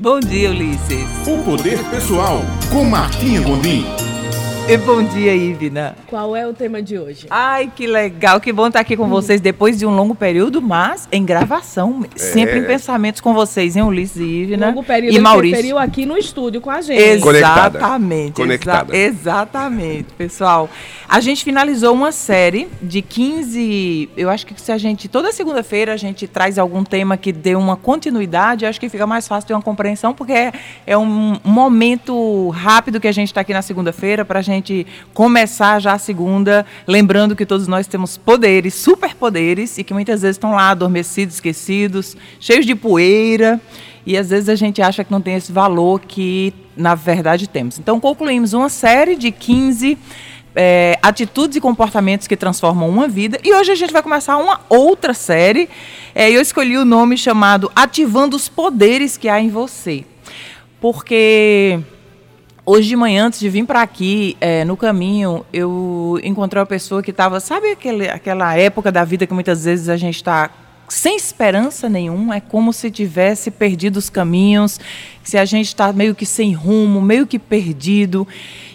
Bom dia, Ulisses. O Poder Pessoal, com Martinha Gondim. E bom dia, Ivna. Qual é o tema de hoje? Ai, que legal, que bom estar aqui com vocês depois de um longo período, mas em gravação, sempre em pensamentos com vocês, hein, Ulisses e Ivna. Longo período e Maurício. aqui no estúdio com a gente. Exatamente. Conectada. exa- exatamente, pessoal. A gente finalizou uma série de 15. Eu acho que se a gente. Toda segunda-feira a gente traz algum tema que dê uma continuidade, acho que fica mais fácil ter uma compreensão, porque é, é um momento rápido que a gente está aqui na segunda-feira para a gente começar já a segunda, lembrando que todos nós temos poderes, superpoderes, e que muitas vezes estão lá adormecidos, esquecidos, cheios de poeira. E às vezes a gente acha que não tem esse valor que, na verdade, temos. Então, concluímos uma série de 15 é, atitudes e comportamentos que transformam uma vida. E hoje a gente vai começar uma outra série. É, eu escolhi o nome chamado Ativando os Poderes que há em você. Porque hoje de manhã, antes de vir para aqui, é, no caminho, eu encontrei uma pessoa que estava. Sabe aquele, aquela época da vida que muitas vezes a gente está sem esperança nenhuma, é como se tivesse perdido os caminhos, se a gente está meio que sem rumo, meio que perdido.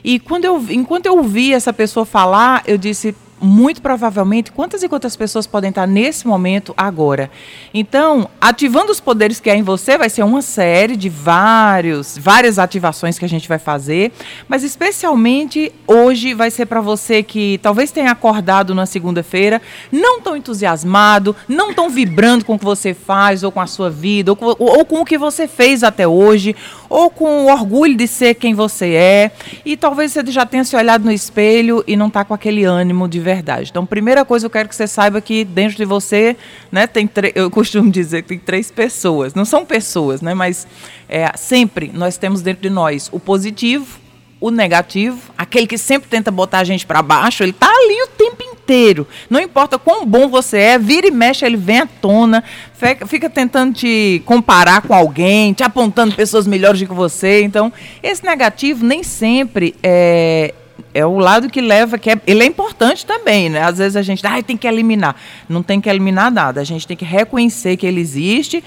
E quando eu, enquanto eu ouvi essa pessoa falar, eu disse, muito provavelmente, quantas e quantas pessoas podem estar nesse momento agora? Então, ativando os poderes que há em você vai ser uma série de vários, várias ativações que a gente vai fazer, mas especialmente hoje vai ser para você que talvez tenha acordado na segunda-feira, não tão entusiasmado, não tão vibrando com o que você faz ou com a sua vida, ou com, ou com o que você fez até hoje, ou com o orgulho de ser quem você é, e talvez você já tenha se olhado no espelho e não está com aquele ânimo de verdade. Então, primeira coisa, eu quero que você saiba que dentro de você, né, tem eu costumo dizer que tem três pessoas. Não são pessoas, né, mas é, sempre nós temos dentro de nós o positivo, o negativo, aquele que sempre tenta botar a gente para baixo, ele tá ali o tempo inteiro. Não importa quão bom você é, vira e mexe, ele vem à tona, fica tentando te comparar com alguém, te apontando pessoas melhores do que você. Então, esse negativo nem sempre é é o lado que leva, que é, ele é importante também, né? Às vezes a gente, ah, tem que eliminar. Não tem que eliminar nada. A gente tem que reconhecer que ele existe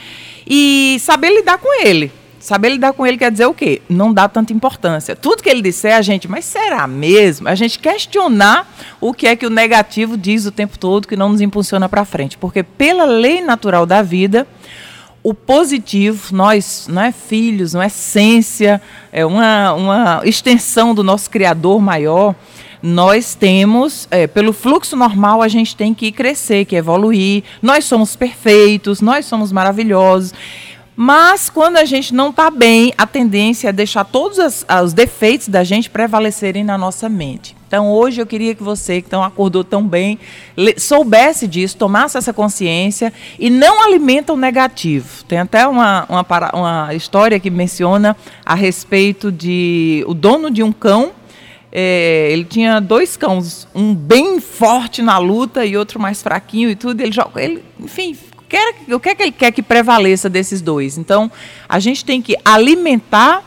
e saber lidar com ele. Saber lidar com ele quer dizer o quê? Não dá tanta importância. Tudo que ele disser, a gente, mas será mesmo? A gente questionar o que é que o negativo diz o tempo todo que não nos impulsiona para frente. Porque pela lei natural da vida, o positivo, nós, não é filhos, não é essência, é uma, uma extensão do nosso Criador maior. Nós temos, é, pelo fluxo normal, a gente tem que crescer, que evoluir. Nós somos perfeitos, nós somos maravilhosos. Mas quando a gente não está bem, a tendência é deixar todos as- os defeitos da gente prevalecerem na nossa mente. Então hoje eu queria que você, que acordou tão bem, soubesse disso, tomasse essa consciência e não alimenta o negativo. Tem até uma, uma, uma história que menciona a respeito de o dono de um cão. é, ele tinha dois cães, um bem forte na luta e outro mais fraquinho e tudo. Ele joga, ele, enfim, quer, o que é que ele quer que prevaleça desses dois? Então, a gente tem que alimentar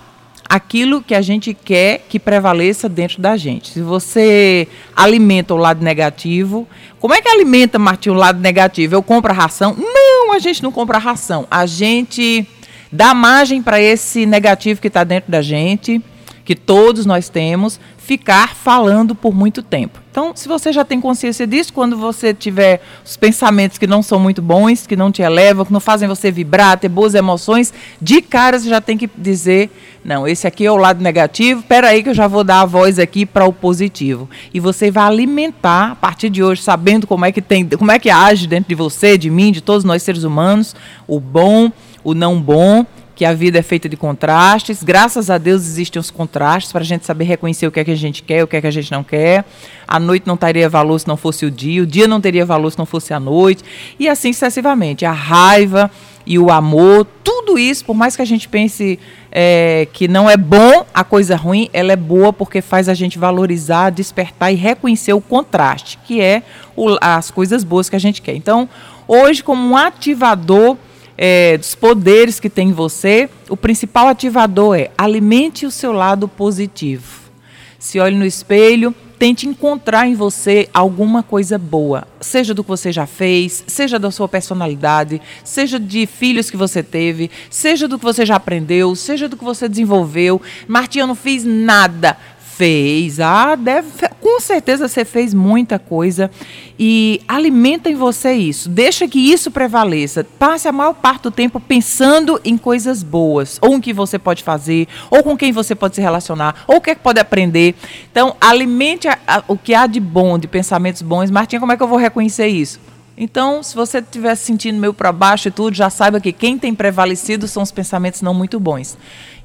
aquilo que a gente quer que prevaleça dentro da gente. Se você alimenta o lado negativo, como é que alimenta, Martinho, o lado negativo? Eu compro a ração? Não, a gente não compra a ração. A gente dá margem para esse negativo que está dentro da gente, que todos nós temos, ficar falando por muito tempo. Então, se você já tem consciência disso, quando você tiver os pensamentos que não são muito bons, que não te elevam, que não fazem você vibrar, ter boas emoções, de cara você já tem que dizer, não, esse aqui é o lado negativo, espera aí que eu já vou dar a voz aqui para o positivo. E você vai alimentar a partir de hoje, sabendo como é que tem, como é que age dentro de você, de mim, de todos nós seres humanos, o bom, o não bom, que a vida é feita de contrastes. Graças a Deus existem os contrastes para a gente saber reconhecer o que é que a gente quer, o que é que a gente não quer. A noite não teria valor se não fosse o dia, o dia não teria valor se não fosse a noite, e assim sucessivamente. A raiva e o amor, tudo isso, por mais que a gente pense é, que não é bom a coisa ruim, ela é boa porque faz a gente valorizar, despertar e reconhecer o contraste, que é o, as coisas boas que a gente quer. Então, hoje, como um ativador é, dos poderes que tem em você, o principal ativador é alimente o seu lado positivo. Se olhe no espelho, tente encontrar em você alguma coisa boa, seja do que você já fez, seja da sua personalidade, seja de filhos que você teve, seja do que você já aprendeu, seja do que você desenvolveu. Martinha, eu não fiz nada. Fez, ah, deve, com certeza você fez muita coisa e alimenta em você isso. Deixa que isso prevaleça. Passe a maior parte do tempo pensando em coisas boas, ou em que você pode fazer, ou com quem você pode se relacionar, ou o que, é que pode aprender. Então, alimente a, a, o que há de bom, de pensamentos bons. Martinha, como é que eu vou reconhecer isso? Então, se você estiver sentindo meio para baixo e tudo, já saiba que quem tem prevalecido são os pensamentos não muito bons.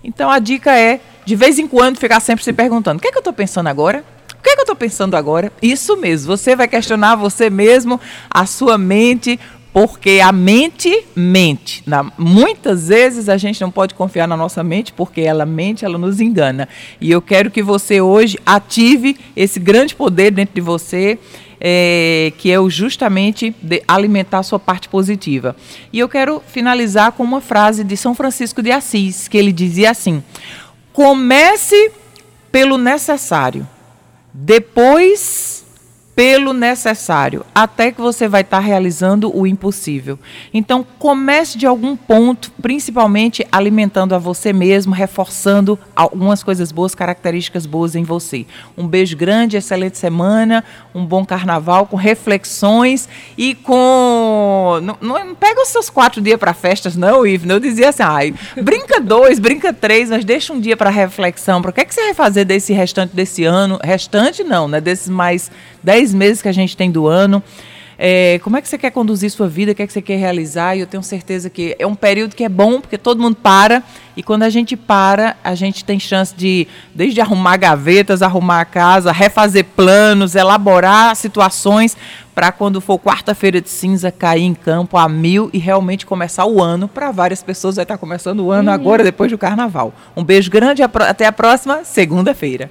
Então, a dica é, de vez em quando, ficar sempre se perguntando: o que é que eu estou pensando agora? O que é que eu estou pensando agora? Isso mesmo, você vai questionar você mesmo, a sua mente, porque a mente mente. Na, muitas vezes a gente não pode confiar na nossa mente, porque ela mente, ela nos engana. E eu quero que você hoje ative esse grande poder dentro de você é, que é o justamente alimentar a sua parte positiva. E eu quero finalizar com uma frase de São Francisco de Assis, que ele dizia assim: comece pelo necessário, depois pelo necessário, até que você vai estar realizando o impossível. Então, comece de algum ponto, principalmente alimentando a você mesmo, reforçando algumas coisas boas, características boas em você. Um beijo grande, excelente semana, um bom carnaval com reflexões e com. Não, não pega os seus quatro dias para festas, não, Ivo. Eu dizia assim, ai, brinca dois, brinca três, mas deixa um dia para reflexão. Para o que, é que você vai fazer desse restante desse ano? Restante não, né? Desses mais dez meses que a gente tem do ano. É, como é que você quer conduzir sua vida, o que é que você quer realizar, e eu tenho certeza que é um período que é bom, porque todo mundo para, e quando a gente para, a gente tem chance de, desde arrumar gavetas, arrumar a casa, refazer planos, elaborar situações, para quando for quarta-feira de cinza, cair em campo a mil e realmente começar o ano. Para várias pessoas vai estar começando o ano uhum. agora, depois do carnaval. Um beijo grande, até a próxima segunda-feira.